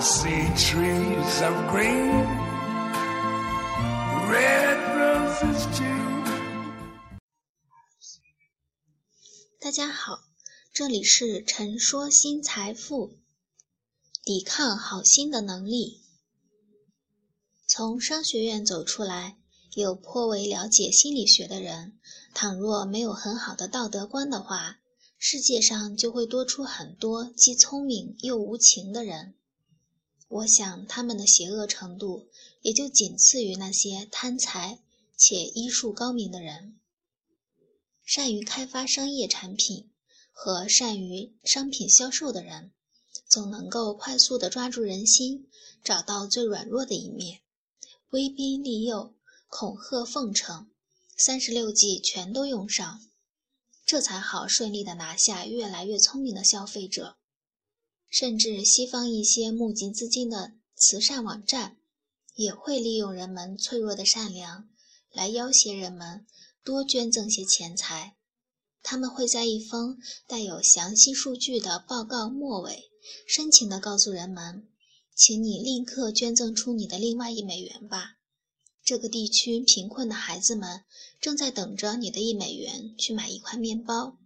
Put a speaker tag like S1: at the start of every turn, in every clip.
S1: See trees of green, red roses too.
S2: 大家好，这里是陈说新财富，抵抗好心的能力。从商学院走出来，有颇为了解心理学的人，倘若没有很好的道德观的话，世界上就会多出很多既聪明又无情的人。我想他们的邪恶程度也就仅次于那些贪财且医术高明的人。善于开发商业产品和善于商品销售的人，总能够快速地抓住人心，找到最软弱的一面，威逼利诱。恐吓、奉承，三十六计全都用上，这才好顺利的拿下越来越聪明的消费者。甚至西方一些募集资金的慈善网站，也会利用人们脆弱的善良，来要挟人们多捐赠些钱财。他们会在一封带有详细数据的报告末尾，深情地告诉人们：“请你立刻捐赠出你的另外一美元吧。”这个地区贫困的孩子们正在等着你的一美元去买一块面包。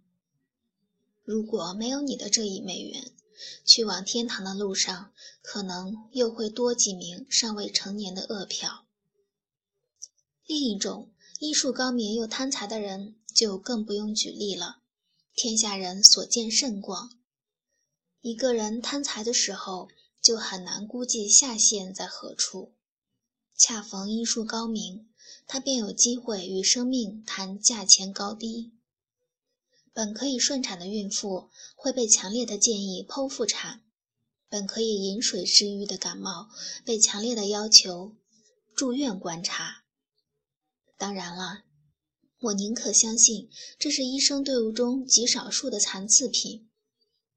S2: 如果没有你的这一美元，去往天堂的路上可能又会多几名尚未成年的恶殍。另一种医术高明又贪财的人就更不用举例了，天下人所见甚广。一个人贪财的时候，就很难估计下限在何处。恰逢医术高明，他便有机会与生命谈价钱高低。本可以顺产的孕妇会被强烈的建议剖腹产，本可以饮水治愈的感冒被强烈的要求住院观察。当然了，我宁可相信这是医生队伍中极少数的残次品，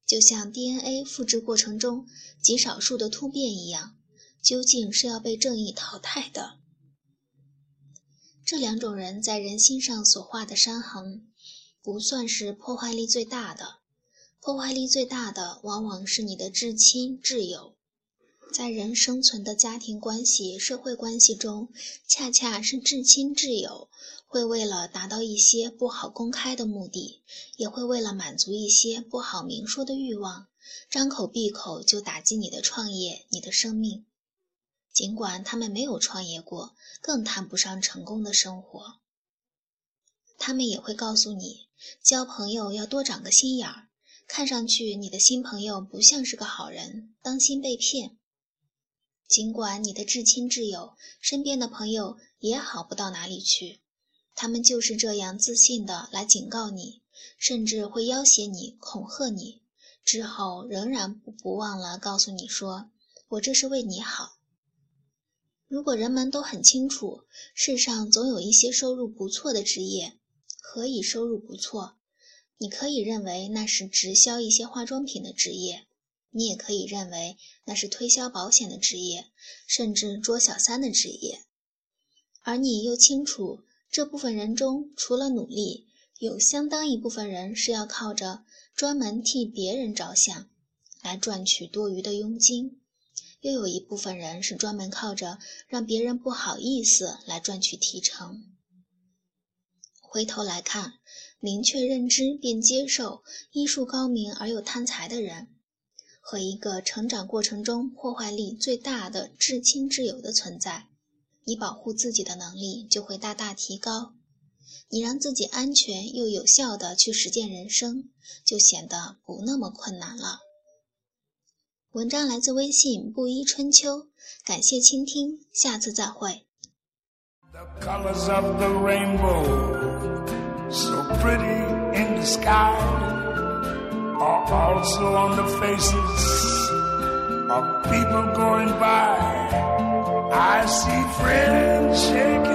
S2: 就像 DNA 复制过程中极少数的突变一样。究竟是要被正义淘汰的？这两种人在人心上所画的伤痕，不算是破坏力最大的。破坏力最大的，往往是你的至亲挚友。在人生存的家庭关系、社会关系中，恰恰是至亲挚友会为了达到一些不好公开的目的，也会为了满足一些不好明说的欲望，张口闭口就打击你的创业、你的生命。尽管他们没有创业过，更谈不上成功的生活。他们也会告诉你，交朋友要多长个心眼儿，看上去你的新朋友不像是个好人，当心被骗。尽管你的至亲挚友身边的朋友也好不到哪里去，他们就是这样自信的来警告你，甚至会要挟你、恐吓你，之后仍然不不忘了告诉你说：“我这是为你好。”如果人们都很清楚，世上总有一些收入不错的职业，何以收入不错？你可以认为那是直销一些化妆品的职业，你也可以认为那是推销保险的职业，甚至捉小三的职业。而你又清楚，这部分人中，除了努力，有相当一部分人是要靠着专门替别人着想，来赚取多余的佣金。又有一部分人是专门靠着让别人不好意思来赚取提成。回头来看，明确认知并接受医术高明而又贪财的人，和一个成长过程中破坏力最大的至亲挚友的存在，你保护自己的能力就会大大提高。你让自己安全又有效地去实践人生，就显得不那么困难了。文章来自微信布衣春秋，感谢倾听，下次再会。
S1: The colors of the rainbow, so pretty in the sky, are also on the faces of people going by. I see friends shaking